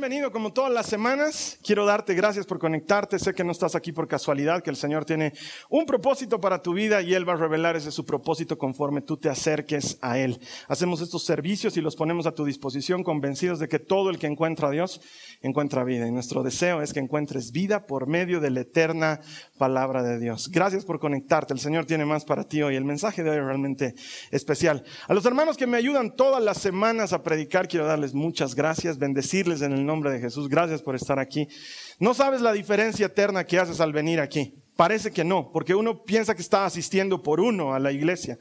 Bienvenido como todas las semanas. Quiero darte gracias por conectarte. Sé que no estás aquí por casualidad, que el Señor tiene un propósito para tu vida y Él va a revelar ese su propósito conforme tú te acerques a Él. Hacemos estos servicios y los ponemos a tu disposición convencidos de que todo el que encuentra a Dios encuentra vida. Y nuestro deseo es que encuentres vida por medio de la eterna palabra de Dios. Gracias por conectarte. El Señor tiene más para ti hoy. El mensaje de hoy es realmente especial. A los hermanos que me ayudan todas las semanas a predicar, quiero darles muchas gracias, bendecirles en el nombre de Jesús. Gracias por estar aquí. No sabes la diferencia eterna que haces al venir aquí. Parece que no, porque uno piensa que está asistiendo por uno a la iglesia.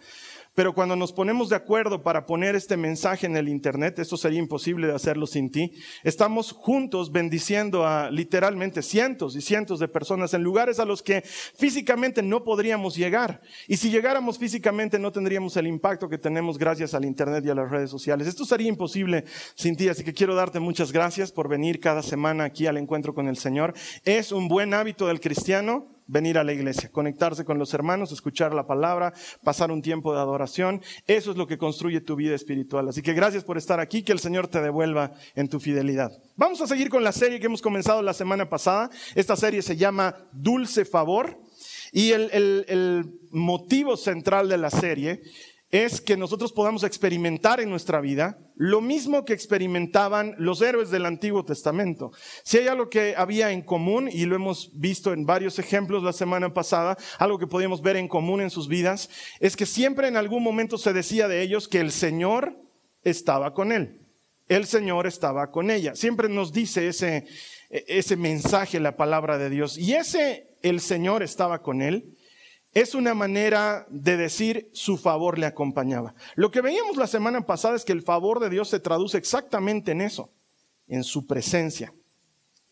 Pero cuando nos ponemos de acuerdo para poner este mensaje en el Internet, esto sería imposible de hacerlo sin ti, estamos juntos bendiciendo a literalmente cientos y cientos de personas en lugares a los que físicamente no podríamos llegar. Y si llegáramos físicamente no tendríamos el impacto que tenemos gracias al Internet y a las redes sociales. Esto sería imposible sin ti, así que quiero darte muchas gracias por venir cada semana aquí al encuentro con el Señor. Es un buen hábito del cristiano venir a la iglesia, conectarse con los hermanos, escuchar la palabra, pasar un tiempo de adoración. Eso es lo que construye tu vida espiritual. Así que gracias por estar aquí, que el Señor te devuelva en tu fidelidad. Vamos a seguir con la serie que hemos comenzado la semana pasada. Esta serie se llama Dulce Favor. Y el, el motivo central de la serie es que nosotros podamos experimentar en nuestra vida lo mismo que experimentaban los héroes del Antiguo Testamento. Si hay algo que había en común, y lo hemos visto en varios ejemplos la semana pasada, algo que podíamos ver en común en sus vidas, es que siempre en algún momento se decía de ellos que el Señor estaba con él. El Señor estaba con ella. Siempre nos dice ese, ese mensaje, la palabra de Dios. Y ese, el Señor estaba con él, es una manera de decir su favor le acompañaba. Lo que veíamos la semana pasada es que el favor de Dios se traduce exactamente en eso, en su presencia,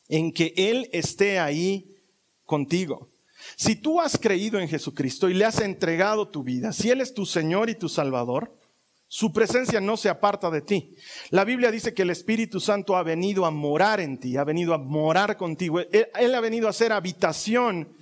en que Él esté ahí contigo. Si tú has creído en Jesucristo y le has entregado tu vida, si Él es tu Señor y tu Salvador, su presencia no se aparta de ti. La Biblia dice que el Espíritu Santo ha venido a morar en ti, ha venido a morar contigo. Él, él ha venido a hacer habitación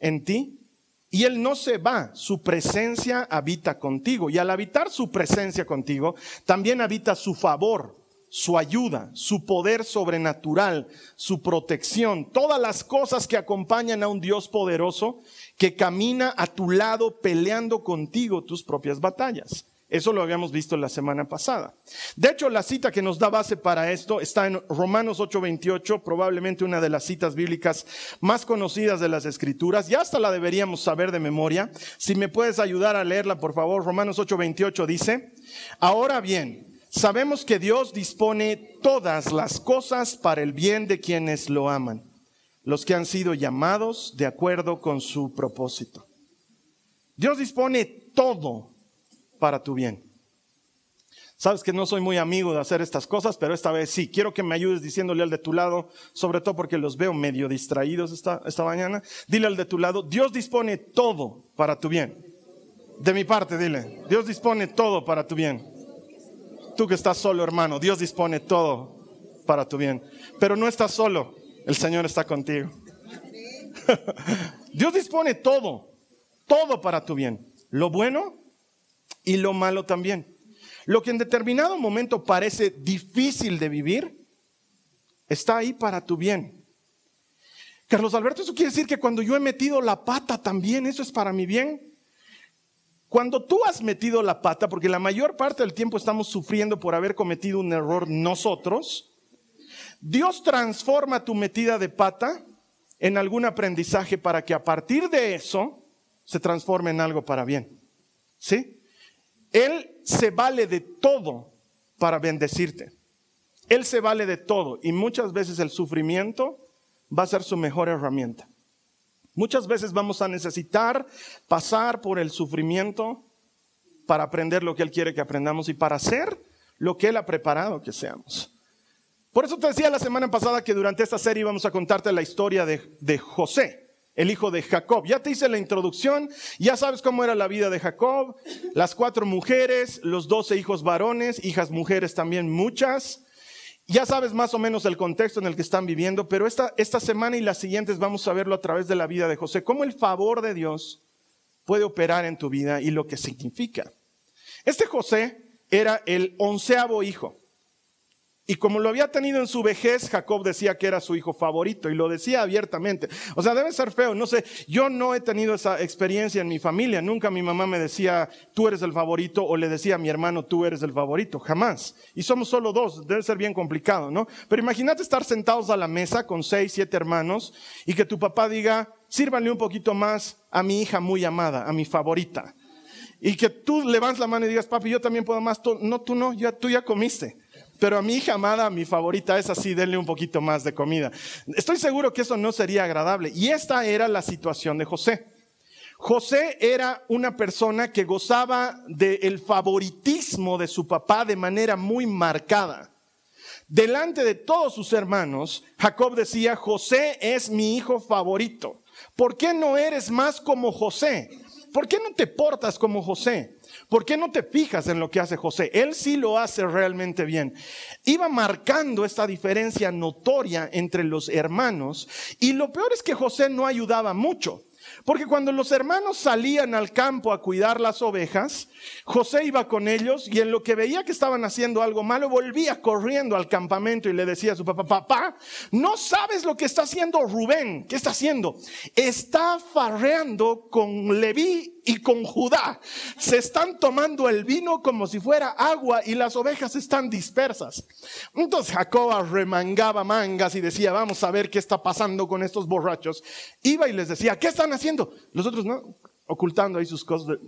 en ti y Él no se va, su presencia habita contigo. Y al habitar su presencia contigo, también habita su favor, su ayuda, su poder sobrenatural, su protección, todas las cosas que acompañan a un Dios poderoso que camina a tu lado peleando contigo tus propias batallas. Eso lo habíamos visto la semana pasada. De hecho, la cita que nos da base para esto está en Romanos 8:28, probablemente una de las citas bíblicas más conocidas de las Escrituras. Ya hasta la deberíamos saber de memoria. Si me puedes ayudar a leerla, por favor. Romanos 8:28 dice, ahora bien, sabemos que Dios dispone todas las cosas para el bien de quienes lo aman, los que han sido llamados de acuerdo con su propósito. Dios dispone todo para tu bien. Sabes que no soy muy amigo de hacer estas cosas, pero esta vez sí. Quiero que me ayudes diciéndole al de tu lado, sobre todo porque los veo medio distraídos esta, esta mañana. Dile al de tu lado, Dios dispone todo para tu bien. De mi parte, dile, Dios dispone todo para tu bien. Tú que estás solo, hermano, Dios dispone todo para tu bien. Pero no estás solo, el Señor está contigo. Dios dispone todo, todo para tu bien. Lo bueno y lo malo también. Lo que en determinado momento parece difícil de vivir, está ahí para tu bien. Carlos Alberto, eso quiere decir que cuando yo he metido la pata también, eso es para mi bien. Cuando tú has metido la pata, porque la mayor parte del tiempo estamos sufriendo por haber cometido un error nosotros, Dios transforma tu metida de pata en algún aprendizaje para que a partir de eso se transforme en algo para bien. ¿Sí? Él se vale de todo para bendecirte. Él se vale de todo y muchas veces el sufrimiento va a ser su mejor herramienta. Muchas veces vamos a necesitar pasar por el sufrimiento para aprender lo que Él quiere que aprendamos y para hacer lo que Él ha preparado que seamos. Por eso te decía la semana pasada que durante esta serie vamos a contarte la historia de, de José, el hijo de Jacob. Ya te hice la introducción, ya sabes cómo era la vida de Jacob, las cuatro mujeres, los doce hijos varones, hijas mujeres también muchas. Ya sabes más o menos el contexto en el que están viviendo, pero esta, esta semana y las siguientes vamos a verlo a través de la vida de José, cómo el favor de Dios puede operar en tu vida y lo que significa. Este José era el onceavo hijo. Y como lo había tenido en su vejez, Jacob decía que era su hijo favorito y lo decía abiertamente. O sea, debe ser feo, no sé, yo no he tenido esa experiencia en mi familia. Nunca mi mamá me decía, tú eres el favorito, o le decía a mi hermano, tú eres el favorito, jamás. Y somos solo dos, debe ser bien complicado, ¿no? Pero imagínate estar sentados a la mesa con seis, siete hermanos y que tu papá diga, sírvanle un poquito más a mi hija muy amada, a mi favorita. Y que tú levantes la mano y digas, papi, yo también puedo más. No, tú no, ya, tú ya comiste. Pero a mi hija amada, mi favorita es así, denle un poquito más de comida. Estoy seguro que eso no sería agradable. Y esta era la situación de José. José era una persona que gozaba del favoritismo de su papá de manera muy marcada. Delante de todos sus hermanos, Jacob decía, José es mi hijo favorito. ¿Por qué no eres más como José? ¿Por qué no te portas como José? ¿Por qué no te fijas en lo que hace José? Él sí lo hace realmente bien. Iba marcando esta diferencia notoria entre los hermanos y lo peor es que José no ayudaba mucho. Porque cuando los hermanos salían al campo a cuidar las ovejas, José iba con ellos y en lo que veía que estaban haciendo algo malo, volvía corriendo al campamento y le decía a su papá, papá, no sabes lo que está haciendo Rubén. ¿Qué está haciendo? Está farreando con Leví y con Judá. Se están tomando el vino como si fuera agua y las ovejas están dispersas. Entonces Jacob remangaba mangas y decía, vamos a ver qué está pasando con estos borrachos. Iba y les decía, ¿qué están haciendo? Los otros no, ocultando ahí sus cosas.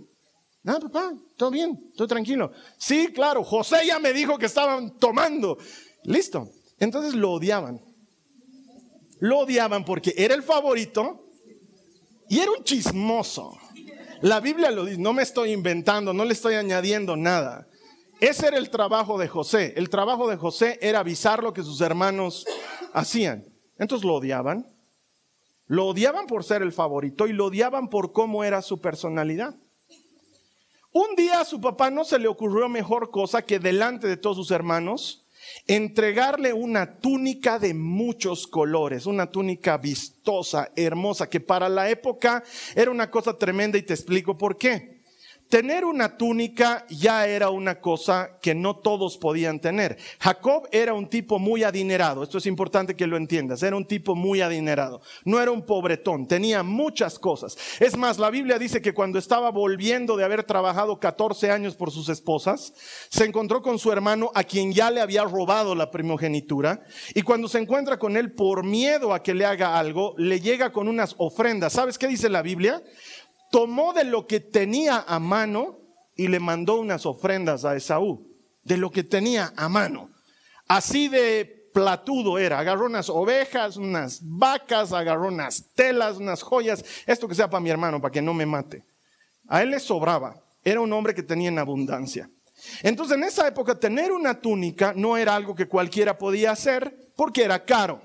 No, papá, todo bien, todo tranquilo. Sí, claro, José ya me dijo que estaban tomando. Listo. Entonces lo odiaban. Lo odiaban porque era el favorito y era un chismoso. La Biblia lo dice, no me estoy inventando, no le estoy añadiendo nada. Ese era el trabajo de José. El trabajo de José era avisar lo que sus hermanos hacían. Entonces lo odiaban. Lo odiaban por ser el favorito y lo odiaban por cómo era su personalidad. Un día a su papá no se le ocurrió mejor cosa que delante de todos sus hermanos entregarle una túnica de muchos colores, una túnica vistosa, hermosa, que para la época era una cosa tremenda y te explico por qué. Tener una túnica ya era una cosa que no todos podían tener. Jacob era un tipo muy adinerado, esto es importante que lo entiendas, era un tipo muy adinerado, no era un pobretón, tenía muchas cosas. Es más, la Biblia dice que cuando estaba volviendo de haber trabajado 14 años por sus esposas, se encontró con su hermano a quien ya le había robado la primogenitura y cuando se encuentra con él por miedo a que le haga algo, le llega con unas ofrendas. ¿Sabes qué dice la Biblia? Tomó de lo que tenía a mano y le mandó unas ofrendas a Esaú, de lo que tenía a mano. Así de platudo era, agarró unas ovejas, unas vacas, agarró unas telas, unas joyas, esto que sea para mi hermano, para que no me mate. A él le sobraba, era un hombre que tenía en abundancia. Entonces en esa época tener una túnica no era algo que cualquiera podía hacer porque era caro.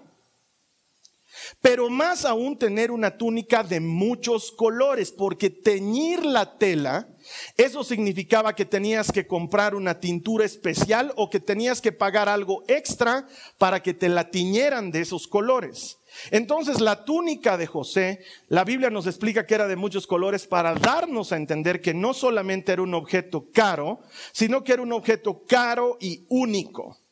Pero más aún tener una túnica de muchos colores, porque teñir la tela, eso significaba que tenías que comprar una tintura especial o que tenías que pagar algo extra para que te la tiñeran de esos colores. Entonces la túnica de José, la Biblia nos explica que era de muchos colores para darnos a entender que no solamente era un objeto caro, sino que era un objeto caro y único.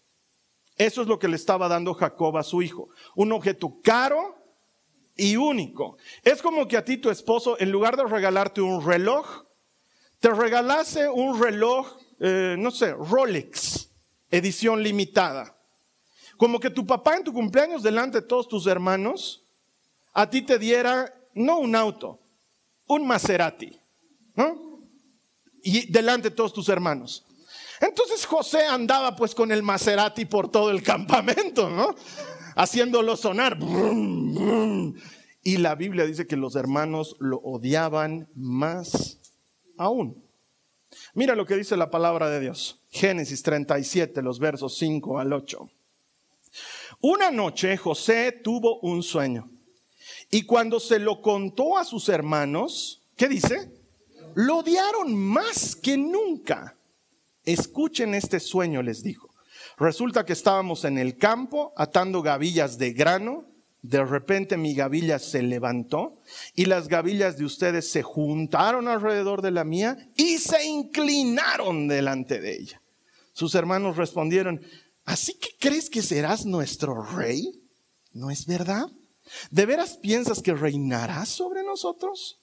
Eso es lo que le estaba dando Jacob a su hijo. Un objeto caro y único. Es como que a ti tu esposo, en lugar de regalarte un reloj, te regalase un reloj, eh, no sé, Rolex, edición limitada. Como que tu papá en tu cumpleaños delante de todos tus hermanos, a ti te diera no un auto, un Maserati, ¿no? Y delante de todos tus hermanos. Entonces José andaba pues con el Maserati por todo el campamento, ¿no? Haciéndolo sonar. Y la Biblia dice que los hermanos lo odiaban más aún. Mira lo que dice la palabra de Dios. Génesis 37, los versos 5 al 8. Una noche José tuvo un sueño y cuando se lo contó a sus hermanos, ¿qué dice? Lo odiaron más que nunca. Escuchen este sueño, les dijo. Resulta que estábamos en el campo atando gavillas de grano. De repente mi gavilla se levantó y las gavillas de ustedes se juntaron alrededor de la mía y se inclinaron delante de ella. Sus hermanos respondieron, ¿así que crees que serás nuestro rey? ¿No es verdad? ¿De veras piensas que reinarás sobre nosotros?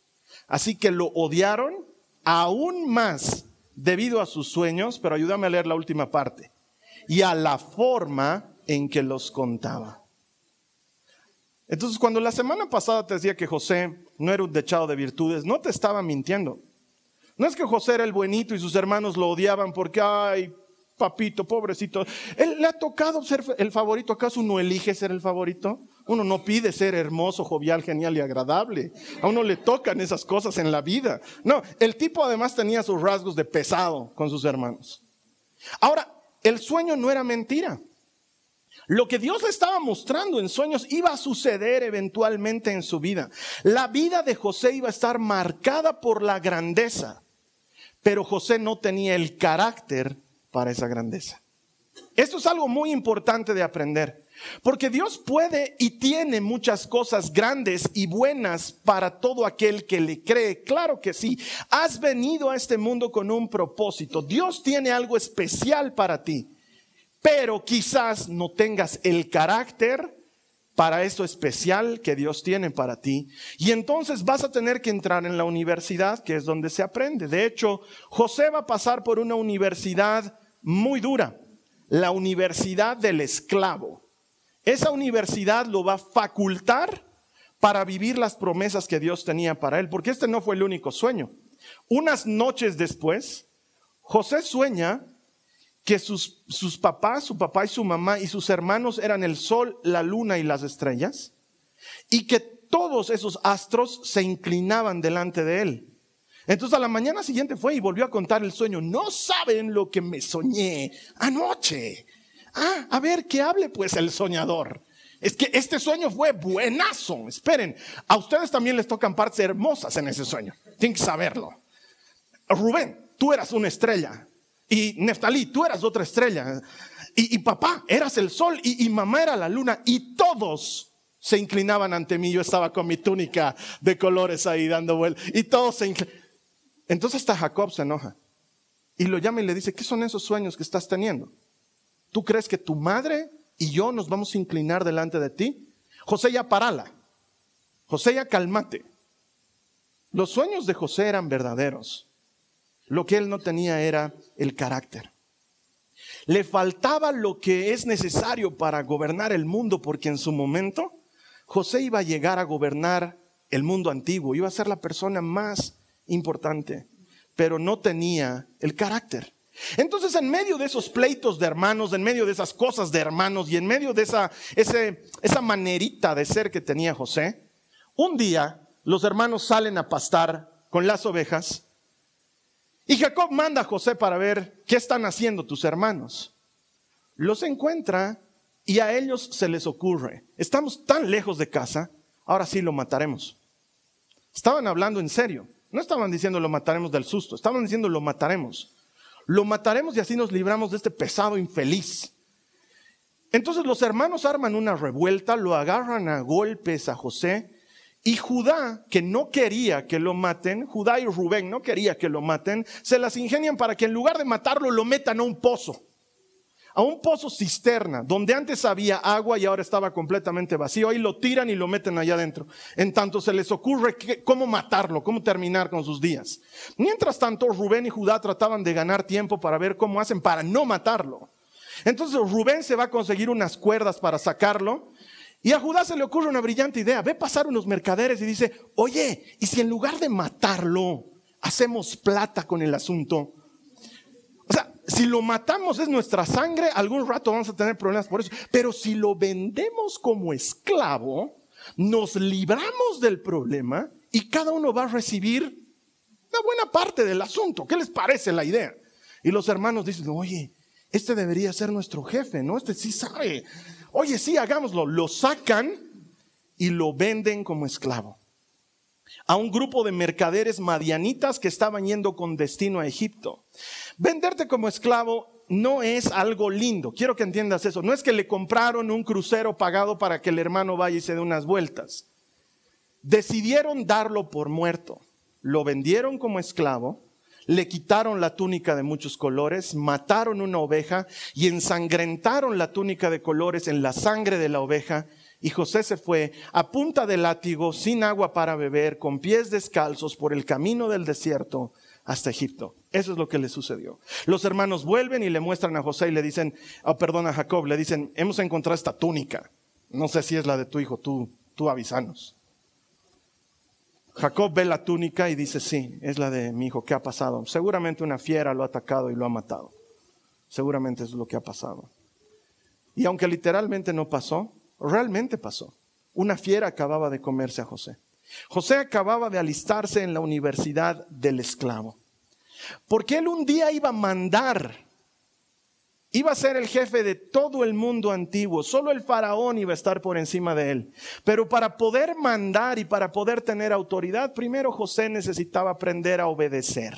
Así que lo odiaron aún más debido a sus sueños, pero ayúdame a leer la última parte, y a la forma en que los contaba. Entonces, cuando la semana pasada te decía que José no era un dechado de virtudes, no te estaba mintiendo. No es que José era el buenito y sus hermanos lo odiaban porque, ay, papito, pobrecito. Él le ha tocado ser el favorito. ¿Acaso uno elige ser el favorito? Uno no pide ser hermoso, jovial, genial y agradable. A uno le tocan esas cosas en la vida. No, el tipo además tenía sus rasgos de pesado con sus hermanos. Ahora, el sueño no era mentira. Lo que Dios le estaba mostrando en sueños iba a suceder eventualmente en su vida. La vida de José iba a estar marcada por la grandeza, pero José no tenía el carácter para esa grandeza. Esto es algo muy importante de aprender. Porque Dios puede y tiene muchas cosas grandes y buenas para todo aquel que le cree. Claro que sí. Has venido a este mundo con un propósito. Dios tiene algo especial para ti. Pero quizás no tengas el carácter para eso especial que Dios tiene para ti. Y entonces vas a tener que entrar en la universidad, que es donde se aprende. De hecho, José va a pasar por una universidad muy dura, la universidad del esclavo. Esa universidad lo va a facultar para vivir las promesas que Dios tenía para él, porque este no fue el único sueño. Unas noches después, José sueña que sus, sus papás, su papá y su mamá y sus hermanos eran el sol, la luna y las estrellas, y que todos esos astros se inclinaban delante de él. Entonces a la mañana siguiente fue y volvió a contar el sueño. No saben lo que me soñé anoche. Ah, a ver, que hable pues el soñador. Es que este sueño fue buenazo. Esperen, a ustedes también les tocan partes hermosas en ese sueño. Tienen que saberlo. Rubén, tú eras una estrella. Y Neftalí, tú eras otra estrella. Y, papá, eras el sol. Y, y mamá era la luna. Y todos se inclinaban ante mí. Yo estaba con mi túnica de colores ahí dando vueltas. Y todos se inclinaban. Entonces hasta Jacob se enoja. Y lo llama y le dice, ¿qué son esos sueños que estás teniendo? ¿Tú crees que tu madre y yo nos vamos a inclinar delante de ti? José ya parala. José ya calmate. Los sueños de José eran verdaderos. Lo que él no tenía era el carácter. Le faltaba lo que es necesario para gobernar el mundo, porque en su momento José iba a llegar a gobernar el mundo antiguo, iba a ser la persona más importante, pero no tenía el carácter. Entonces, en medio de esos pleitos de hermanos, en medio de esas cosas de hermanos y en medio de esa, esa manerita de ser que tenía José, un día los hermanos salen a pastar con las ovejas y Jacob manda a José para ver qué están haciendo tus hermanos. Los encuentra y a ellos se les ocurre, estamos tan lejos de casa, ahora sí lo mataremos. Estaban hablando en serio, no estaban diciendo lo mataremos del susto, estaban diciendo lo mataremos lo mataremos y así nos libramos de este pesado infeliz. Entonces los hermanos arman una revuelta, lo agarran a golpes a José y Judá, que no quería que lo maten, Judá y Rubén no quería que lo maten, se las ingenian para que en lugar de matarlo lo metan a un pozo a un pozo cisterna, donde antes había agua y ahora estaba completamente vacío. Ahí lo tiran y lo meten allá adentro. En tanto se les ocurre cómo matarlo, cómo terminar con sus días. Mientras tanto, Rubén y Judá trataban de ganar tiempo para ver cómo hacen para no matarlo. Entonces Rubén se va a conseguir unas cuerdas para sacarlo. Y a Judá se le ocurre una brillante idea. Ve pasar unos mercaderes y dice, oye, ¿y si en lugar de matarlo, hacemos plata con el asunto? Si lo matamos es nuestra sangre, algún rato vamos a tener problemas por eso. Pero si lo vendemos como esclavo, nos libramos del problema y cada uno va a recibir una buena parte del asunto. ¿Qué les parece la idea? Y los hermanos dicen, oye, este debería ser nuestro jefe, ¿no? Este sí sabe. Oye, sí, hagámoslo. Lo sacan y lo venden como esclavo. A un grupo de mercaderes madianitas que estaban yendo con destino a Egipto. Venderte como esclavo no es algo lindo. Quiero que entiendas eso. No es que le compraron un crucero pagado para que el hermano vaya y se dé unas vueltas. Decidieron darlo por muerto. Lo vendieron como esclavo le quitaron la túnica de muchos colores, mataron una oveja y ensangrentaron la túnica de colores en la sangre de la oveja. Y José se fue a punta de látigo, sin agua para beber, con pies descalzos por el camino del desierto hasta Egipto. Eso es lo que le sucedió. Los hermanos vuelven y le muestran a José y le dicen, oh, perdón a Jacob, le dicen, hemos encontrado esta túnica. No sé si es la de tu hijo, tú, tú avisanos. Jacob ve la túnica y dice, sí, es la de mi hijo, ¿qué ha pasado? Seguramente una fiera lo ha atacado y lo ha matado. Seguramente es lo que ha pasado. Y aunque literalmente no pasó, realmente pasó. Una fiera acababa de comerse a José. José acababa de alistarse en la universidad del esclavo. Porque él un día iba a mandar Iba a ser el jefe de todo el mundo antiguo, solo el faraón iba a estar por encima de él. Pero para poder mandar y para poder tener autoridad, primero José necesitaba aprender a obedecer.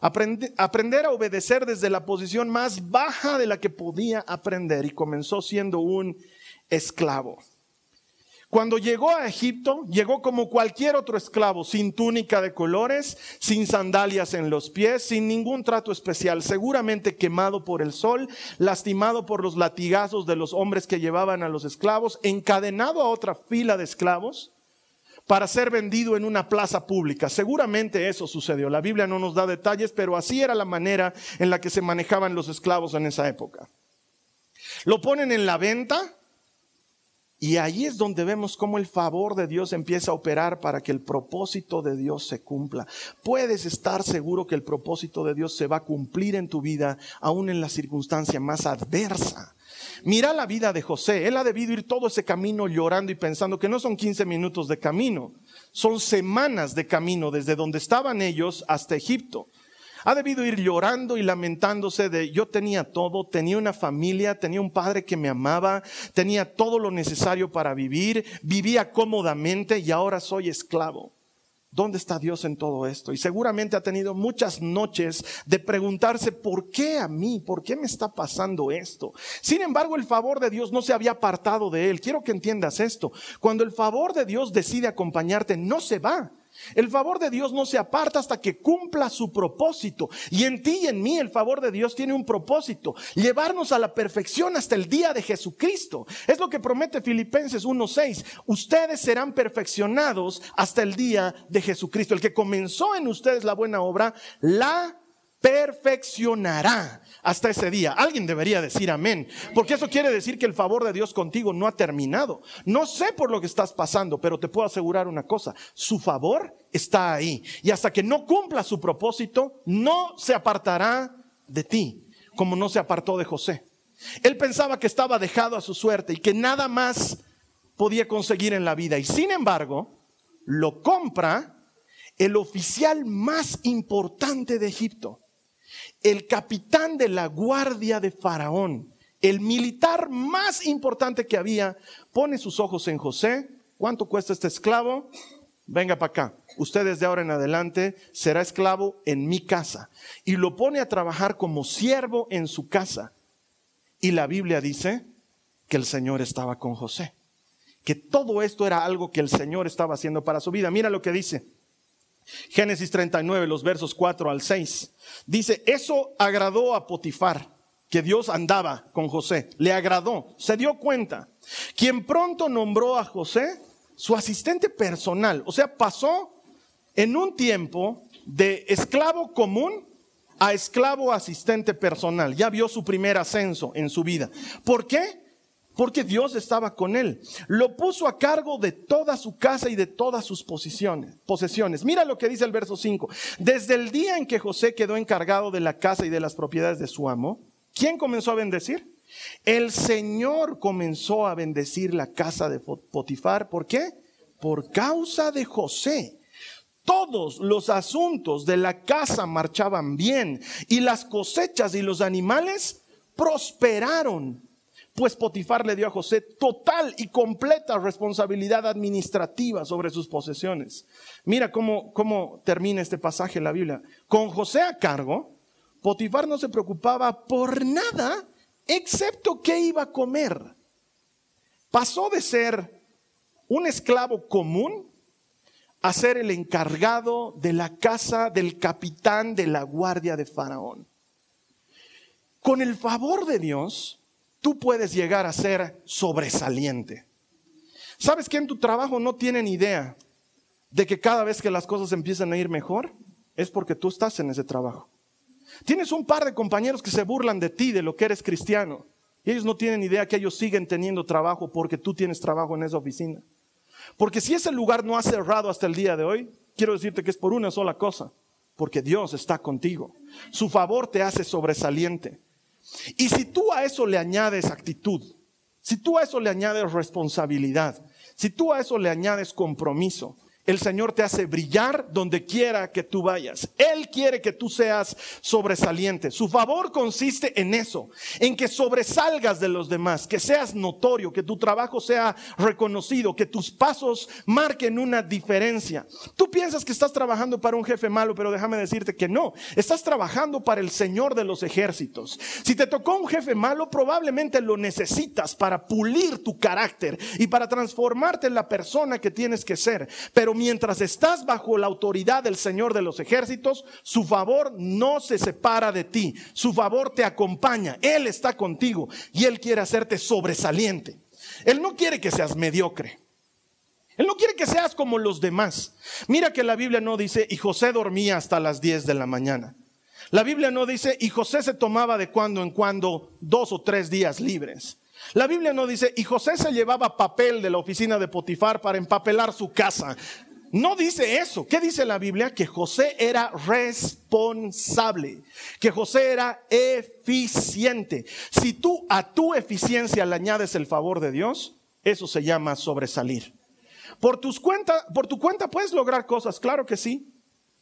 aprender a obedecer desde la posición más baja de la que podía aprender y comenzó siendo un esclavo. Cuando llegó a Egipto, llegó como cualquier otro esclavo, sin túnica de colores, sin sandalias en los pies, sin ningún trato especial, seguramente quemado por el sol, lastimado por los latigazos de los hombres que llevaban a los esclavos, encadenado a otra fila de esclavos para ser vendido en una plaza pública. Seguramente eso sucedió. La Biblia no nos da detalles, pero así era la manera en la que se manejaban los esclavos en esa época. Lo ponen en la venta y ahí es donde vemos cómo el favor de Dios empieza a operar para que el propósito de Dios se cumpla. Puedes estar seguro que el propósito de Dios se va a cumplir en tu vida, aún en la circunstancia más adversa. Mira la vida de José. Él ha debido ir todo ese camino llorando y pensando que no son 15 minutos de camino, son semanas de camino desde donde estaban ellos hasta Egipto. Ha debido ir llorando y lamentándose de yo tenía todo, tenía una familia, tenía un padre que me amaba, tenía todo lo necesario para vivir, vivía cómodamente y ahora soy esclavo. ¿Dónde está Dios en todo esto? Y seguramente ha tenido muchas noches de preguntarse, ¿por qué a mí? ¿Por qué me está pasando esto? Sin embargo, el favor de Dios no se había apartado de él. Quiero que entiendas esto. Cuando el favor de Dios decide acompañarte, no se va. El favor de Dios no se aparta hasta que cumpla su propósito. Y en ti y en mí el favor de Dios tiene un propósito, llevarnos a la perfección hasta el día de Jesucristo. Es lo que promete Filipenses 1.6. Ustedes serán perfeccionados hasta el día de Jesucristo. El que comenzó en ustedes la buena obra, la perfeccionará hasta ese día. Alguien debería decir amén, porque eso quiere decir que el favor de Dios contigo no ha terminado. No sé por lo que estás pasando, pero te puedo asegurar una cosa, su favor está ahí. Y hasta que no cumpla su propósito, no se apartará de ti, como no se apartó de José. Él pensaba que estaba dejado a su suerte y que nada más podía conseguir en la vida. Y sin embargo, lo compra el oficial más importante de Egipto el capitán de la guardia de Faraón, el militar más importante que había, pone sus ojos en José. ¿Cuánto cuesta este esclavo? Venga para acá. Usted desde ahora en adelante será esclavo en mi casa. Y lo pone a trabajar como siervo en su casa. Y la Biblia dice que el Señor estaba con José. Que todo esto era algo que el Señor estaba haciendo para su vida. Mira lo que dice. Génesis 39, los versos 4 al 6. Dice, eso agradó a Potifar, que Dios andaba con José. Le agradó, se dio cuenta. Quien pronto nombró a José su asistente personal. O sea, pasó en un tiempo de esclavo común a esclavo asistente personal. Ya vio su primer ascenso en su vida. ¿Por qué? Porque Dios estaba con él. Lo puso a cargo de toda su casa y de todas sus posesiones. Mira lo que dice el verso 5. Desde el día en que José quedó encargado de la casa y de las propiedades de su amo, ¿quién comenzó a bendecir? El Señor comenzó a bendecir la casa de Potifar. ¿Por qué? Por causa de José. Todos los asuntos de la casa marchaban bien y las cosechas y los animales prosperaron. Pues Potifar le dio a José total y completa responsabilidad administrativa sobre sus posesiones. Mira cómo, cómo termina este pasaje en la Biblia. Con José a cargo, Potifar no se preocupaba por nada excepto qué iba a comer. Pasó de ser un esclavo común a ser el encargado de la casa del capitán de la guardia de Faraón. Con el favor de Dios, tú puedes llegar a ser sobresaliente. ¿Sabes que en tu trabajo no tienen idea de que cada vez que las cosas empiezan a ir mejor, es porque tú estás en ese trabajo? Tienes un par de compañeros que se burlan de ti, de lo que eres cristiano, y ellos no tienen idea que ellos siguen teniendo trabajo porque tú tienes trabajo en esa oficina. Porque si ese lugar no ha cerrado hasta el día de hoy, quiero decirte que es por una sola cosa, porque Dios está contigo. Su favor te hace sobresaliente. Y si tú a eso le añades actitud, si tú a eso le añades responsabilidad, si tú a eso le añades compromiso, el Señor te hace brillar donde quiera que tú vayas. Él quiere que tú seas sobresaliente. Su favor consiste en eso, en que sobresalgas de los demás, que seas notorio, que tu trabajo sea reconocido, que tus pasos marquen una diferencia. Tú piensas que estás trabajando para un jefe malo, pero déjame decirte que no. Estás trabajando para el Señor de los ejércitos. Si te tocó un jefe malo, probablemente lo necesitas para pulir tu carácter y para transformarte en la persona que tienes que ser. Pero mientras estás bajo la autoridad del Señor de los ejércitos, su favor no se separa de ti, su favor te acompaña, Él está contigo y Él quiere hacerte sobresaliente. Él no quiere que seas mediocre. Él no quiere que seas como los demás. Mira que la Biblia no dice, y José dormía hasta las 10 de la mañana. La Biblia no dice, y José se tomaba de cuando en cuando dos o tres días libres. La Biblia no dice, y José se llevaba papel de la oficina de Potifar para empapelar su casa. No dice eso. ¿Qué dice la Biblia? Que José era responsable, que José era eficiente. Si tú a tu eficiencia le añades el favor de Dios, eso se llama sobresalir. Por, tus cuenta, por tu cuenta puedes lograr cosas, claro que sí,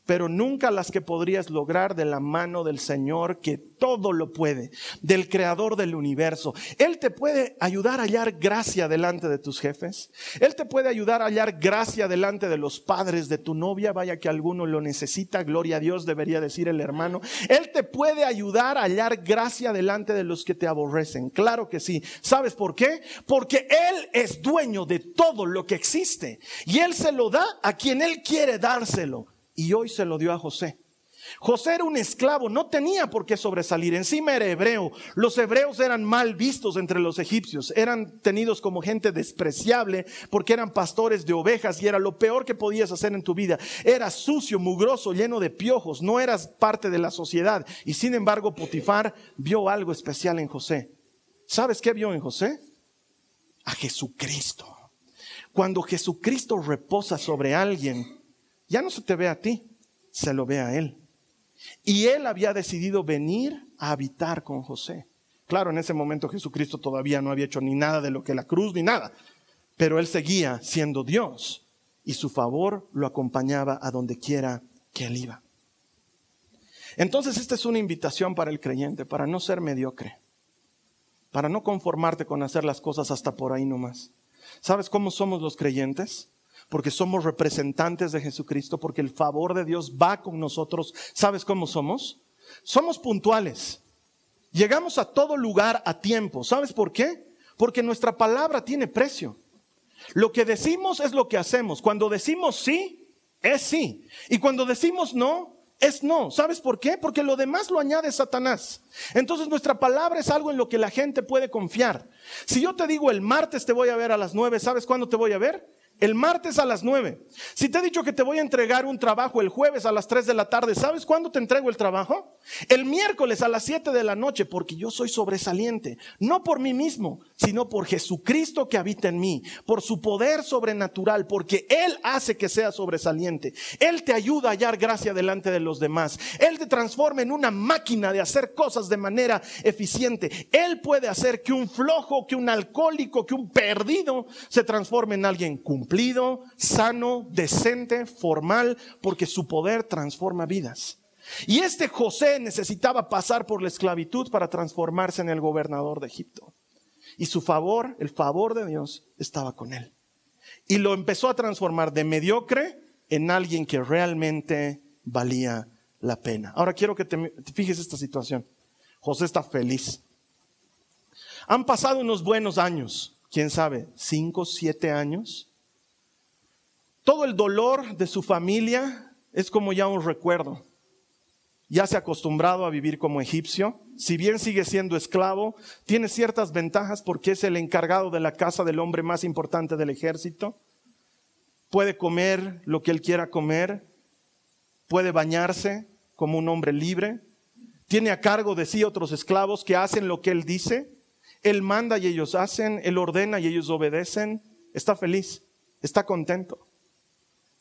pero nunca las que podrías lograr de la mano del Señor que todo lo puede, del creador del universo. Él te puede ayudar a hallar gracia delante de tus jefes. Él te puede ayudar a hallar gracia delante de los padres de tu novia, vaya que alguno lo necesita, gloria a Dios debería decir el hermano. Él te puede ayudar a hallar gracia delante de los que te aborrecen. Claro que sí. ¿Sabes por qué? Porque Él es dueño de todo lo que existe y Él se lo da a quien Él quiere dárselo y hoy se lo dio a José. José era un esclavo, no tenía por qué sobresalir, encima era hebreo. Los hebreos eran mal vistos entre los egipcios, eran tenidos como gente despreciable porque eran pastores de ovejas y era lo peor que podías hacer en tu vida. Era sucio, mugroso, lleno de piojos, no eras parte de la sociedad. Y sin embargo, Potifar vio algo especial en José. ¿Sabes qué vio en José? A Jesucristo. Cuando Jesucristo reposa sobre alguien, ya no se te ve a ti, se lo ve a él. Y él había decidido venir a habitar con José. Claro, en ese momento Jesucristo todavía no había hecho ni nada de lo que la cruz ni nada, pero él seguía siendo Dios y su favor lo acompañaba a donde quiera que él iba. Entonces esta es una invitación para el creyente, para no ser mediocre, para no conformarte con hacer las cosas hasta por ahí nomás. ¿Sabes cómo somos los creyentes? Porque somos representantes de Jesucristo, porque el favor de Dios va con nosotros. ¿Sabes cómo somos? Somos puntuales. Llegamos a todo lugar a tiempo. ¿Sabes por qué? Porque nuestra palabra tiene precio. Lo que decimos es lo que hacemos. Cuando decimos sí, es sí. Y cuando decimos no, es no. ¿Sabes por qué? Porque lo demás lo añade Satanás. Entonces nuestra palabra es algo en lo que la gente puede confiar. Si yo te digo el martes te voy a ver a las nueve, ¿sabes cuándo te voy a ver? El martes a las 9. Si te he dicho que te voy a entregar un trabajo el jueves a las 3 de la tarde, ¿sabes cuándo te entrego el trabajo? El miércoles a las 7 de la noche, porque yo soy sobresaliente, no por mí mismo, sino por Jesucristo que habita en mí, por su poder sobrenatural, porque Él hace que sea sobresaliente. Él te ayuda a hallar gracia delante de los demás. Él te transforma en una máquina de hacer cosas de manera eficiente. Él puede hacer que un flojo, que un alcohólico, que un perdido se transforme en alguien cumplido, sano, decente, formal, porque su poder transforma vidas. Y este José necesitaba pasar por la esclavitud para transformarse en el gobernador de Egipto. Y su favor, el favor de Dios, estaba con él. Y lo empezó a transformar de mediocre en alguien que realmente valía la pena. Ahora quiero que te, fijes esta situación. José está feliz. Han pasado unos buenos años, quién sabe, cinco, siete años. Todo el dolor de su familia es como ya un recuerdo. Ya se ha acostumbrado a vivir como egipcio, si bien sigue siendo esclavo, tiene ciertas ventajas porque es el encargado de la casa del hombre más importante del ejército, puede comer lo que él quiera comer, puede bañarse como un hombre libre, tiene a cargo de sí otros esclavos que hacen lo que él dice, él manda y ellos hacen, él ordena y ellos obedecen, está feliz, está contento.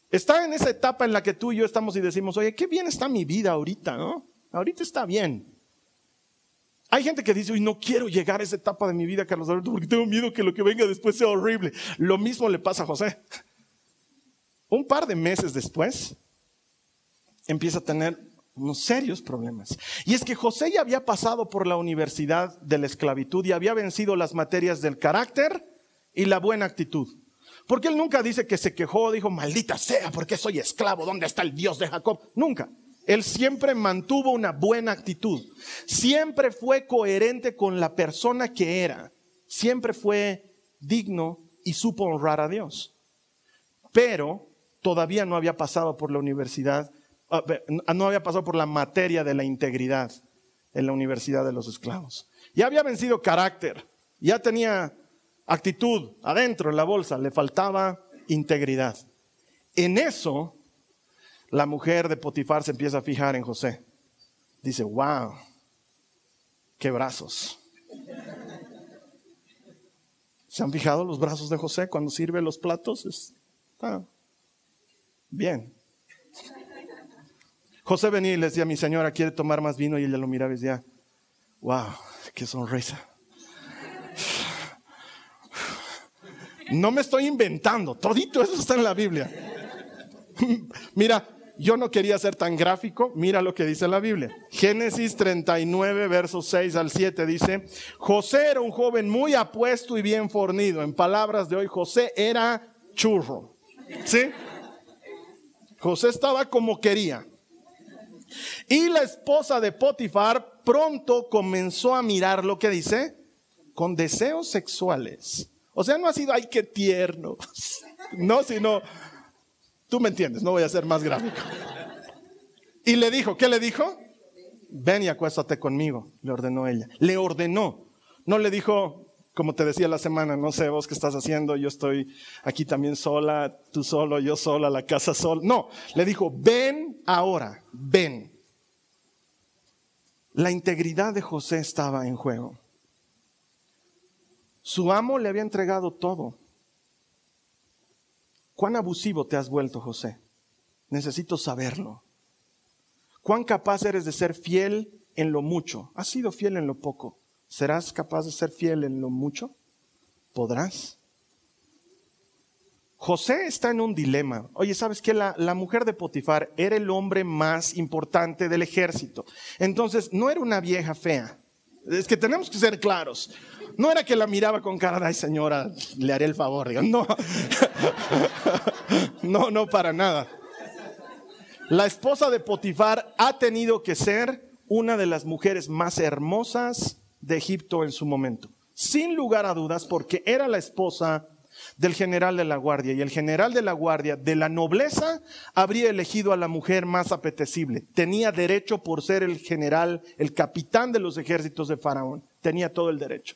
Está en esa etapa en la que tú y yo estamos y decimos, oye, qué bien está mi vida ahorita, ¿no? Ahorita está bien. Hay gente que dice, uy, no quiero llegar a esa etapa de mi vida, Carlos Alberto, porque tengo miedo que lo que venga después sea horrible. Lo mismo le pasa a José. Un par de meses después, empieza a tener unos serios problemas. Y es que José ya había pasado por la universidad de la esclavitud y había vencido las materias del carácter y la buena actitud. Porque él nunca dice que se quejó, dijo, maldita sea, porque soy esclavo, ¿dónde está el Dios de Jacob? Nunca. Él siempre mantuvo una buena actitud. Siempre fue coherente con la persona que era. Siempre fue digno y supo honrar a Dios. Pero todavía no había pasado por la universidad, no había pasado por la materia de la integridad en la universidad de los esclavos. Ya había vencido carácter, ya tenía actitud adentro en la bolsa, le faltaba integridad. En eso, la mujer de Potifar se empieza a fijar en José. Dice, wow, qué brazos. ¿Se han fijado los brazos de José cuando sirve los platos? Está bien. José venía y le decía, mi señora quiere tomar más vino y ella lo miraba y decía, wow, qué sonrisa. No me estoy inventando, todito eso está en la Biblia. Mira, yo no quería ser tan gráfico, mira lo que dice la Biblia. Génesis 39, versos 6 al 7 dice, José era un joven muy apuesto y bien fornido. En palabras de hoy, José era churro. ¿Sí? José estaba como quería. Y la esposa de Potifar pronto comenzó a mirar lo que dice con deseos sexuales o sea, no ha sido, ay, qué tierno. No, sino, tú me entiendes, no voy a ser más gráfico. Y le dijo, ¿qué le dijo? Ven y acuéstate conmigo, le ordenó ella. Le ordenó. No le dijo, como te decía la semana, no sé vos qué estás haciendo, yo estoy aquí también sola, tú solo, yo sola, la casa sola. No, le dijo, ven ahora, ven. La integridad de José estaba en juego. Su amo le había entregado todo. ¿Cuán abusivo te has vuelto, José? Necesito saberlo. ¿Cuán capaz eres de ser fiel en lo mucho? ¿Has sido fiel en lo poco? ¿Serás capaz de ser fiel en lo mucho? ¿Podrás? José está en un dilema. Oye, ¿sabes qué? La, la, mujer de Potifar era el hombre más importante del ejército. Entonces, no era una vieja fea. Es que tenemos que ser claros. No era que la miraba con cara ay señora, le haré el favor. No. no, no, para nada. La esposa de Potifar ha tenido que ser una de las mujeres más hermosas de Egipto en su momento. Sin lugar a dudas, porque era la esposa del general de la guardia y el general de la guardia de la nobleza habría elegido a la mujer más apetecible. Tenía derecho por ser el general, el capitán de los ejércitos de Faraón. Tenía todo el derecho.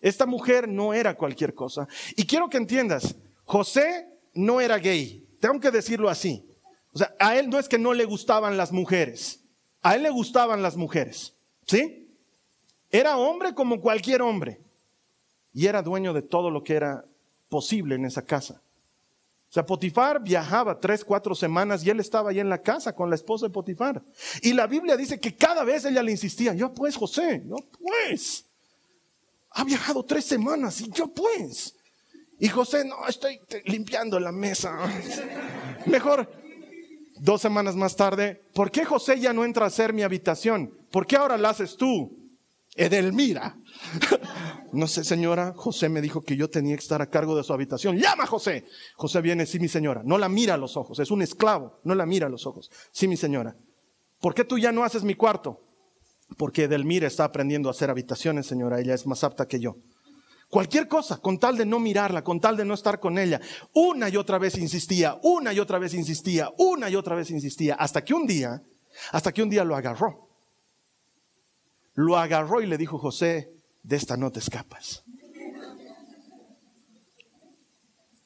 Esta mujer no era cualquier cosa. Y quiero que entiendas, José no era gay, tengo que decirlo así. O sea, a él no es que no le gustaban las mujeres, a él le gustaban las mujeres, ¿sí? Era hombre como cualquier hombre y era dueño de todo lo que era posible en esa casa. O sea, Potifar viajaba tres, cuatro semanas y él estaba ahí en la casa con la esposa de Potifar. Y la Biblia dice que cada vez ella le insistía, yo pues, José, yo pues. Ha viajado tres semanas y yo pues. Y José, no, estoy limpiando la mesa. Mejor, dos semanas más tarde, ¿por qué José ya no entra a hacer mi habitación? ¿Por qué ahora la haces tú? Edelmira. No sé, señora, José me dijo que yo tenía que estar a cargo de su habitación. Llama José. José viene, sí, mi señora. No la mira a los ojos, es un esclavo, no la mira a los ojos. Sí, mi señora. ¿Por qué tú ya no haces mi cuarto? Porque Edelmira está aprendiendo a hacer habitaciones, señora. Ella es más apta que yo. Cualquier cosa, con tal de no mirarla, con tal de no estar con ella. Una y otra vez insistía, una y otra vez insistía, una y otra vez insistía, hasta que un día, hasta que un día lo agarró lo agarró y le dijo, José, de esta no te escapas.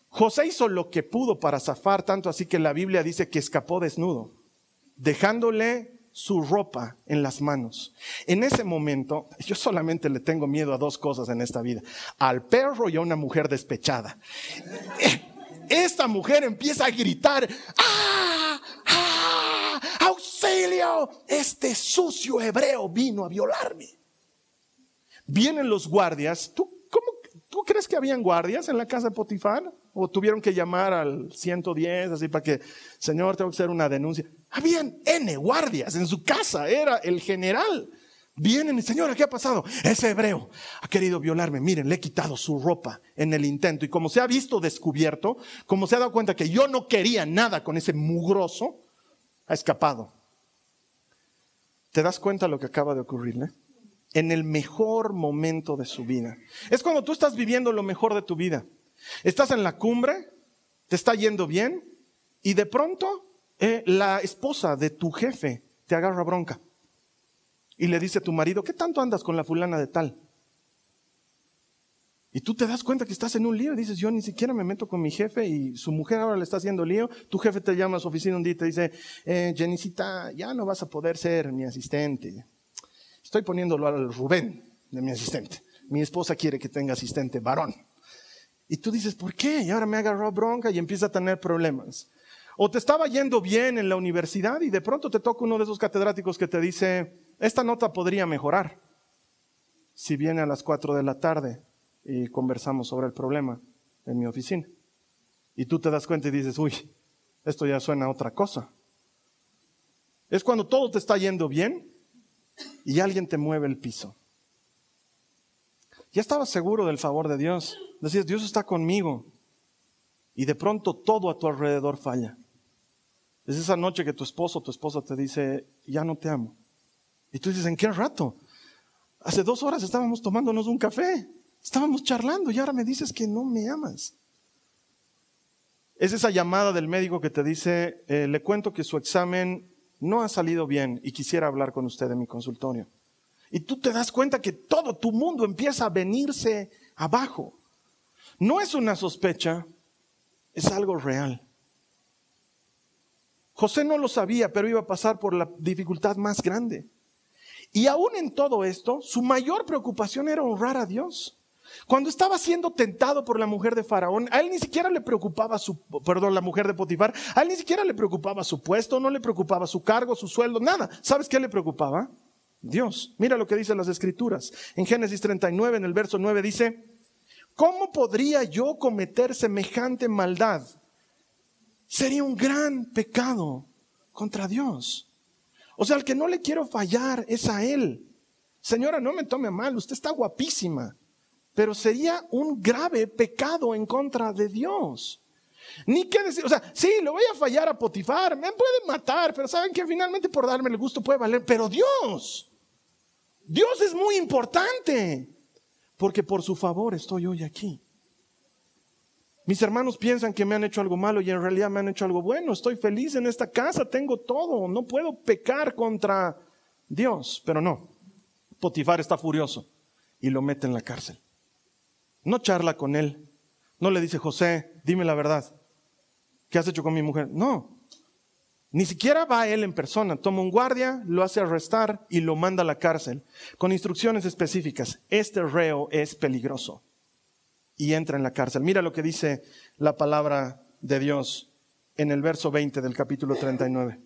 José hizo lo que pudo para zafar, tanto así que la Biblia dice que escapó desnudo, dejándole su ropa en las manos. En ese momento, yo solamente le tengo miedo a dos cosas en esta vida, al perro y a una mujer despechada. Esta mujer empieza a gritar, ¡ah! Este sucio hebreo vino a violarme. Vienen los guardias. ¿Tú, cómo, ¿Tú crees que habían guardias en la casa de Potifar? ¿O tuvieron que llamar al 110 así para que, Señor, tengo que hacer una denuncia? Habían N guardias en su casa, era el general. Vienen y, señora, ¿qué ha pasado? Ese hebreo ha querido violarme. Miren, le he quitado su ropa en el intento. Y como se ha visto descubierto, como se ha dado cuenta que yo no quería nada con ese mugroso, ha escapado. ¿Te das cuenta lo que acaba de ocurrirle? En el mejor momento de su vida. Es cuando tú estás viviendo lo mejor de tu vida. Estás en la cumbre, te está yendo bien, y de pronto eh, la esposa de tu jefe te agarra bronca y le dice a tu marido, ¿qué tanto andas con la fulana de tal? Y tú te das cuenta que estás en un lío y dices, yo ni siquiera me meto con mi jefe y su mujer ahora le está haciendo lío. Tu jefe te llama a su oficina un día y te dice, eh, Jenicita, ya no vas a poder ser mi asistente. Estoy poniéndolo al Rubén de mi asistente. Mi esposa quiere que tenga asistente varón. Y tú dices, ¿por qué? Y ahora me agarró bronca y empieza a tener problemas. O te estaba yendo bien en la universidad y de pronto te toca uno de esos catedráticos que te dice, esta nota podría mejorar si viene a las 4 de la tarde y conversamos sobre el problema en mi oficina. Y tú te das cuenta y dices, uy, esto ya suena a otra cosa. Es cuando todo te está yendo bien y alguien te mueve el piso. Ya estabas seguro del favor de Dios. Decías, Dios está conmigo. Y de pronto todo a tu alrededor falla. Es esa noche que tu esposo o tu esposa te dice, ya no te amo. Y tú dices, ¿en qué rato? Hace dos horas estábamos tomándonos un café, estábamos charlando y ahora me dices que no me amas. Es esa llamada del médico que te dice, eh, le cuento que su examen no ha salido bien y quisiera hablar con usted en mi consultorio. Y tú te das cuenta que todo tu mundo empieza a venirse abajo. No es una sospecha, es algo real. José no lo sabía, pero iba a pasar por la dificultad más grande. Y aún en todo esto, su mayor preocupación era honrar a Dios. Cuando estaba siendo tentado por la mujer de Faraón, a él ni siquiera le preocupaba su, perdón, la mujer de Potifar, a él ni siquiera le preocupaba su puesto, no le preocupaba su cargo, su sueldo, nada. ¿Sabes qué le preocupaba? Dios. Mira lo que dicen las escrituras. En Génesis 39, en el verso 9 dice, ¿cómo podría yo cometer semejante maldad? Sería un gran pecado contra Dios. O sea, al que no le quiero fallar es a él. Señora, no me tome mal, usted está guapísima, pero sería un grave pecado en contra de Dios. Ni qué decir, o sea, sí, le voy a fallar a Potifar, me puede matar, pero saben que finalmente por darme el gusto puede valer, pero Dios, Dios es muy importante, porque por su favor estoy hoy aquí. Mis hermanos piensan que me han hecho algo malo y en realidad me han hecho algo bueno. Estoy feliz en esta casa, tengo todo, no puedo pecar contra Dios, pero no. Potifar está furioso y lo mete en la cárcel. No charla con él, no le dice, José, dime la verdad, ¿qué has hecho con mi mujer? No. Ni siquiera va él en persona, toma un guardia, lo hace arrestar y lo manda a la cárcel con instrucciones específicas. Este reo es peligroso y entra en la cárcel. Mira lo que dice la palabra de Dios en el verso 20 del capítulo 39.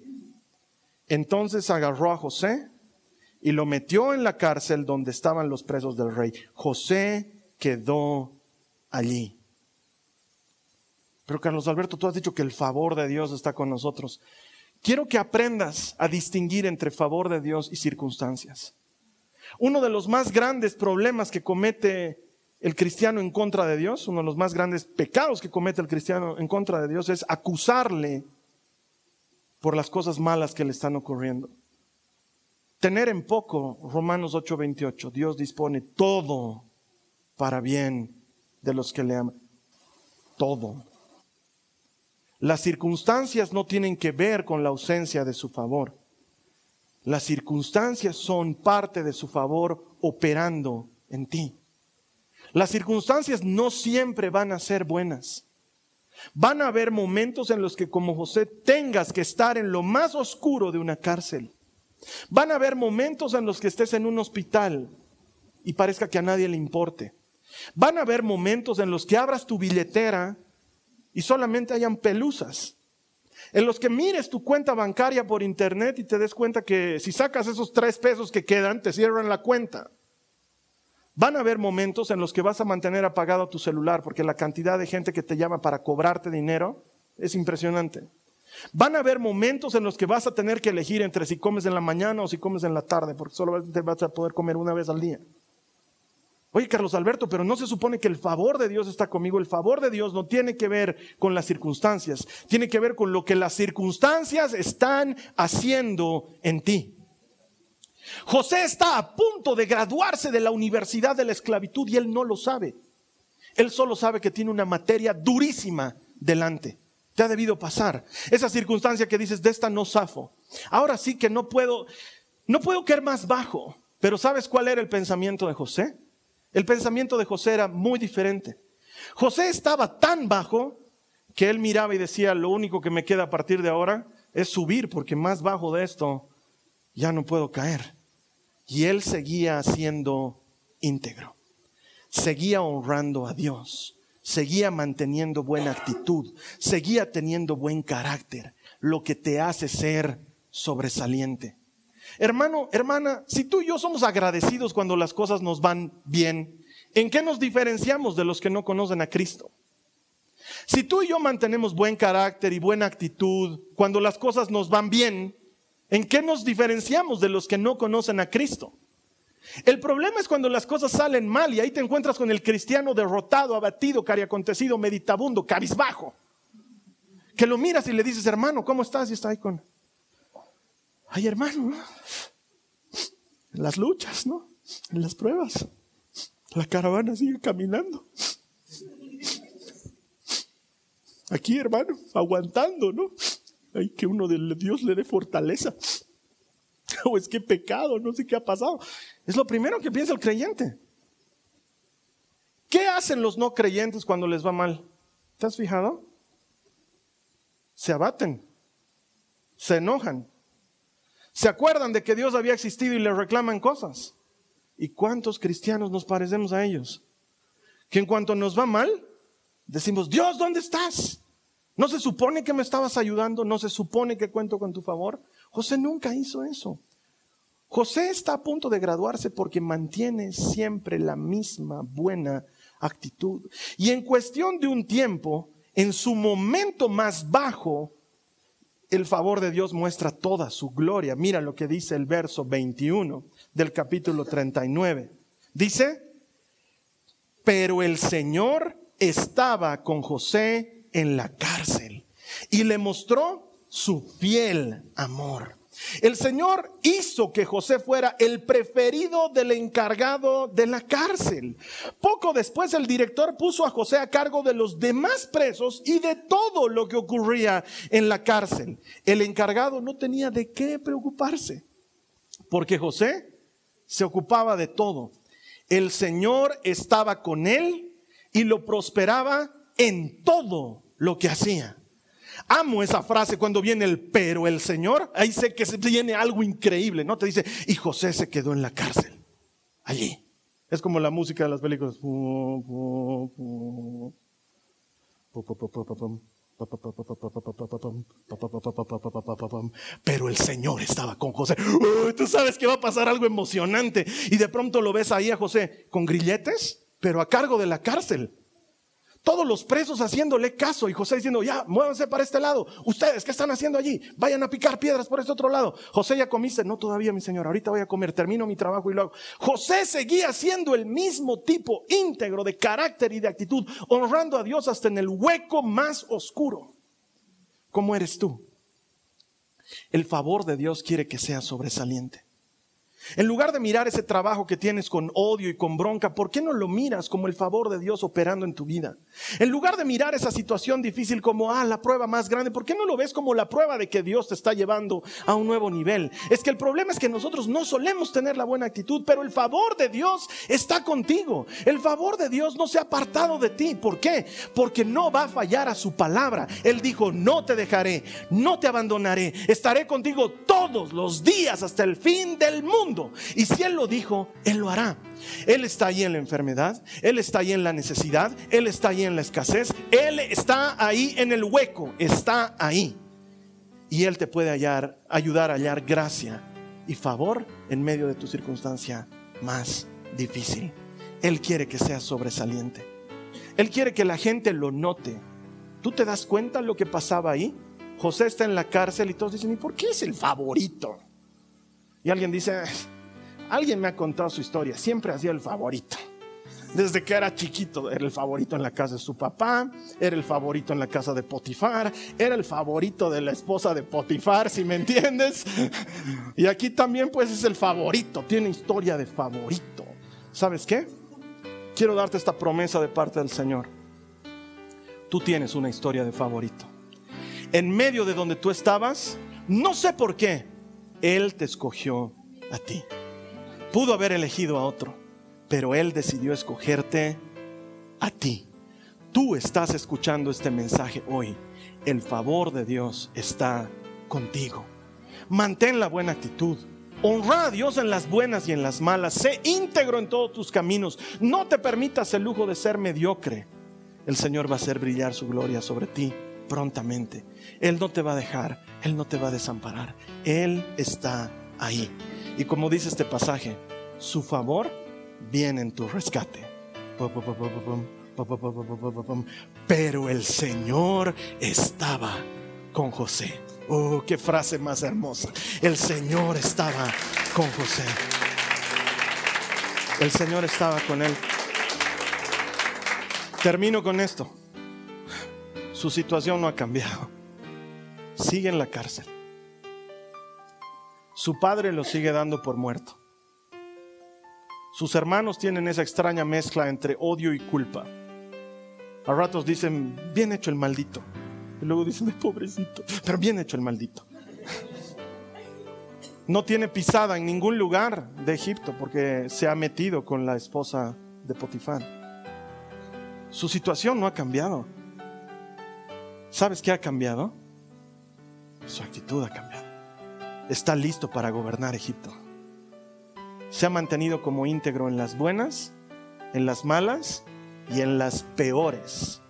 Entonces agarró a José y lo metió en la cárcel donde estaban los presos del rey. José quedó allí. Pero Carlos Alberto, tú has dicho que el favor de Dios está con nosotros. Quiero que aprendas a distinguir entre favor de Dios y circunstancias. Uno de los más grandes problemas que comete el cristiano en contra de Dios, uno de los más grandes pecados que comete el cristiano en contra de Dios es acusarle por las cosas malas que le están ocurriendo. Tener en poco, Romanos 8:28, Dios dispone todo para bien de los que le aman. Todo. Las circunstancias no tienen que ver con la ausencia de su favor. Las circunstancias son parte de su favor operando en ti. Las circunstancias no siempre van a ser buenas. Van a haber momentos en los que como José tengas que estar en lo más oscuro de una cárcel. Van a haber momentos en los que estés en un hospital y parezca que a nadie le importe. Van a haber momentos en los que abras tu billetera y solamente hayan pelusas. En los que mires tu cuenta bancaria por internet y te des cuenta que si sacas esos tres pesos que quedan, te cierran la cuenta. Van a haber momentos en los que vas a mantener apagado tu celular porque la cantidad de gente que te llama para cobrarte dinero es impresionante. Van a haber momentos en los que vas a tener que elegir entre si comes en la mañana o si comes en la tarde, porque solo te vas a poder comer una vez al día. Oye, Carlos Alberto, pero no se supone que el favor de Dios está conmigo. El favor de Dios no tiene que ver con las circunstancias, tiene que ver con lo que las circunstancias están haciendo en ti. José está a punto de graduarse de la Universidad de la Esclavitud y él no lo sabe. Él solo sabe que tiene una materia durísima delante. Te ha debido pasar. Esa circunstancia que dices, de esta no zafo. Ahora sí que no puedo, no puedo caer más bajo. Pero ¿sabes cuál era el pensamiento de José? El pensamiento de José era muy diferente. José estaba tan bajo que él miraba y decía, lo único que me queda a partir de ahora es subir, porque más bajo de esto ya no puedo caer. Y él seguía siendo íntegro, seguía honrando a Dios, seguía manteniendo buena actitud, seguía teniendo buen carácter, lo que te hace ser sobresaliente. Hermano, hermana, si tú y yo somos agradecidos cuando las cosas nos van bien, ¿en qué nos diferenciamos de los que no conocen a Cristo? Si tú y yo mantenemos buen carácter y buena actitud cuando las cosas nos van bien, ¿En qué nos diferenciamos de los que no conocen a Cristo? El problema es cuando las cosas salen mal y ahí te encuentras con el cristiano derrotado, abatido, cariacontecido, meditabundo, cabizbajo. Que lo miras y le dices, hermano, ¿cómo estás? Y está ahí con, ay hermano, en las luchas, ¿no? En las pruebas. La caravana sigue caminando. Aquí, hermano, aguantando, ¿no? Ay, que uno de Dios le dé fortaleza. O es que pecado, no sé qué ha pasado. Es lo primero que piensa el creyente. ¿Qué hacen los no creyentes cuando les va mal? ¿Te has fijado? Se abaten, se enojan, se acuerdan de que Dios había existido y le reclaman cosas. ¿Y cuántos cristianos nos parecemos a ellos? Que en cuanto nos va mal, decimos, Dios, ¿dónde estás? ¿No se supone que me estabas ayudando? ¿No se supone que cuento con tu favor? José nunca hizo eso. José está a punto de graduarse porque mantiene siempre la misma buena actitud. Y en cuestión de un tiempo, en su momento más bajo, el favor de Dios muestra toda su gloria. Mira lo que dice el verso 21 del capítulo 39. Dice, pero el Señor estaba con José en la cárcel y le mostró su fiel amor. El Señor hizo que José fuera el preferido del encargado de la cárcel. Poco después el director puso a José a cargo de los demás presos y de todo lo que ocurría en la cárcel. El encargado no tenía de qué preocuparse, porque José se ocupaba de todo. El Señor estaba con él y lo prosperaba en todo lo que hacía. Amo esa frase cuando viene el pero el Señor. Ahí sé que se viene algo increíble, ¿no? Te dice, y José se quedó en la cárcel. Allí. Es como la música de las películas. Pero el Señor estaba con José. Tú sabes que va a pasar algo emocionante. Y de pronto lo ves ahí a José con grilletes, pero a cargo de la cárcel. Todos los presos haciéndole caso y José diciendo, ya, muévanse para este lado. Ustedes, ¿qué están haciendo allí? Vayan a picar piedras por este otro lado. José ya comiste. No, todavía, mi señor. Ahorita voy a comer. Termino mi trabajo y lo hago. José seguía siendo el mismo tipo íntegro de carácter y de actitud, honrando a Dios hasta en el hueco más oscuro. ¿Cómo eres tú? El favor de Dios quiere que seas sobresaliente. En lugar de mirar ese trabajo que tienes con odio y con bronca, ¿por qué no lo miras como el favor de Dios operando en tu vida? En lugar de mirar esa situación difícil como, ah, la prueba más grande, ¿por qué no lo ves como la prueba de que Dios te está llevando a un nuevo nivel? Es que el problema es que nosotros no solemos tener la buena actitud, pero el favor de Dios está contigo. El favor de Dios no se ha apartado de ti. ¿Por qué? Porque no va a fallar a su palabra. Él dijo, no te dejaré, no te abandonaré, estaré contigo todos los días hasta el fin del mundo. Y si Él lo dijo, Él lo hará. Él está ahí en la enfermedad, Él está ahí en la necesidad, Él está ahí en la escasez, Él está ahí en el hueco, está ahí. Y Él te puede hallar, ayudar a hallar gracia y favor en medio de tu circunstancia más difícil. Él quiere que seas sobresaliente. Él quiere que la gente lo note. ¿Tú te das cuenta lo que pasaba ahí? José está en la cárcel y todos dicen, ¿y por qué es el favorito? Y alguien dice, alguien me ha contado su historia, siempre hacía el favorito. Desde que era chiquito era el favorito en la casa de su papá, era el favorito en la casa de Potifar, era el favorito de la esposa de Potifar, si me entiendes. Y aquí también pues es el favorito, tiene historia de favorito. ¿Sabes qué? Quiero darte esta promesa de parte del Señor. Tú tienes una historia de favorito. En medio de donde tú estabas, no sé por qué, él te escogió a ti. Pudo haber elegido a otro, pero Él decidió escogerte a ti. Tú estás escuchando este mensaje hoy. El favor de Dios está contigo. Mantén la buena actitud. Honra a Dios en las buenas y en las malas. Sé íntegro en todos tus caminos. No te permitas el lujo de ser mediocre. El Señor va a hacer brillar su gloria sobre ti prontamente. Él no te va a dejar, Él no te va a desamparar. Él está ahí. Y como dice este pasaje, su favor viene en tu rescate. Pero el Señor estaba con José. Oh, qué frase más hermosa. El Señor estaba con José. El Señor estaba con él. Termino con esto. Su situación no ha cambiado. Sigue en la cárcel. Su padre lo sigue dando por muerto. Sus hermanos tienen esa extraña mezcla entre odio y culpa. A ratos dicen, bien hecho el maldito. Y luego dicen, pobrecito, pero bien hecho el maldito. No tiene pisada en ningún lugar de Egipto porque se ha metido con la esposa de Potifar. Su situación no ha cambiado. ¿Sabes qué ha cambiado? Su actitud ha cambiado. Está listo para gobernar Egipto. Se ha mantenido como íntegro en las buenas, en las malas y en las peores.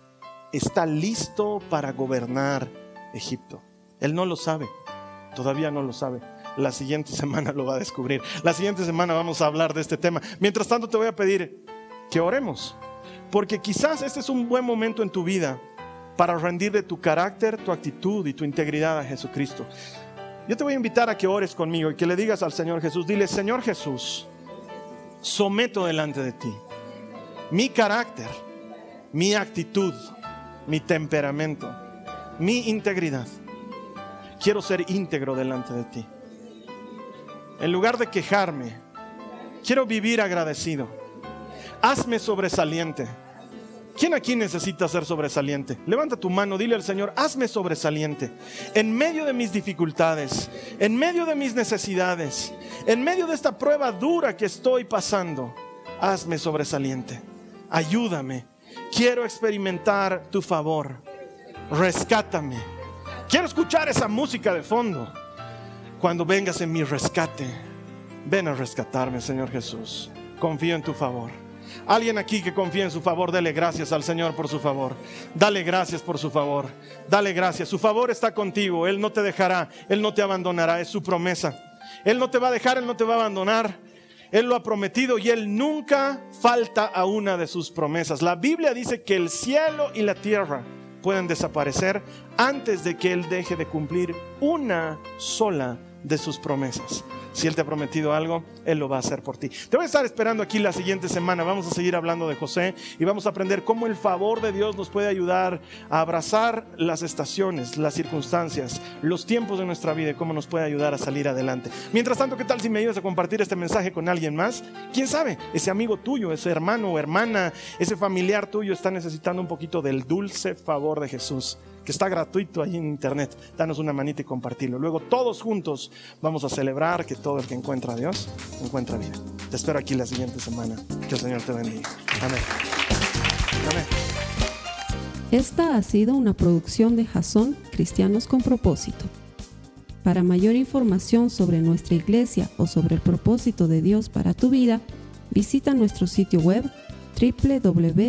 Está listo para gobernar Egipto. Él no lo sabe, todavía no lo sabe. La siguiente semana lo va a descubrir. La siguiente semana vamos a hablar de este tema. Mientras tanto te voy a pedir que oremos, porque quizás este es un buen momento en tu vida para rendirle tu carácter, tu actitud y tu integridad a Jesucristo. Yo te voy a invitar a que ores conmigo y que le digas al Señor Jesús, dile, Señor Jesús, someto delante de ti mi carácter, mi actitud, mi temperamento, mi integridad. Quiero ser íntegro delante de ti. En lugar de quejarme, quiero vivir agradecido. Hazme sobresaliente ¿Quién aquí necesita ser sobresaliente? Levanta tu mano, dile al Señor, hazme sobresaliente. En medio de mis dificultades, en medio de mis necesidades, en medio de esta prueba dura que estoy pasando, hazme sobresaliente. Ayúdame. Quiero experimentar tu favor. Rescátame. Quiero escuchar esa música de fondo. Cuando vengas en mi rescate, ven a rescatarme, Señor Jesús. Confío en tu favor. Alguien aquí que confía en su favor, dale gracias al Señor por su favor. Dale gracias por su favor. Dale gracias. Su favor está contigo. Él no te dejará. Él no te abandonará. Es su promesa. Él no te va a dejar. Él no te va a abandonar. Él lo ha prometido y Él nunca falta a una de sus promesas. La Biblia dice que el cielo y la tierra pueden desaparecer antes de que Él deje de cumplir una sola de sus promesas. Si Él te ha prometido algo, Él lo va a hacer por ti. Te voy a estar esperando aquí la siguiente semana. Vamos a seguir hablando de José y vamos a aprender cómo el favor de Dios nos puede ayudar a abrazar las estaciones, las circunstancias, los tiempos de nuestra vida y cómo nos puede ayudar a salir adelante. Mientras tanto, ¿qué tal si me ayudas a compartir este mensaje con alguien más? ¿Quién sabe? Ese amigo tuyo, ese hermano o hermana, ese familiar tuyo está necesitando un poquito del dulce favor de Jesús que está gratuito ahí en internet. Danos una manita y compartirlo. Luego todos juntos vamos a celebrar que todo el que encuentra a Dios encuentra vida. Te espero aquí la siguiente semana. Que el Señor te bendiga. Amén. Amén. Esta ha sido una producción de Jason Cristianos con propósito. Para mayor información sobre nuestra iglesia o sobre el propósito de Dios para tu vida, visita nuestro sitio web www.jason.info.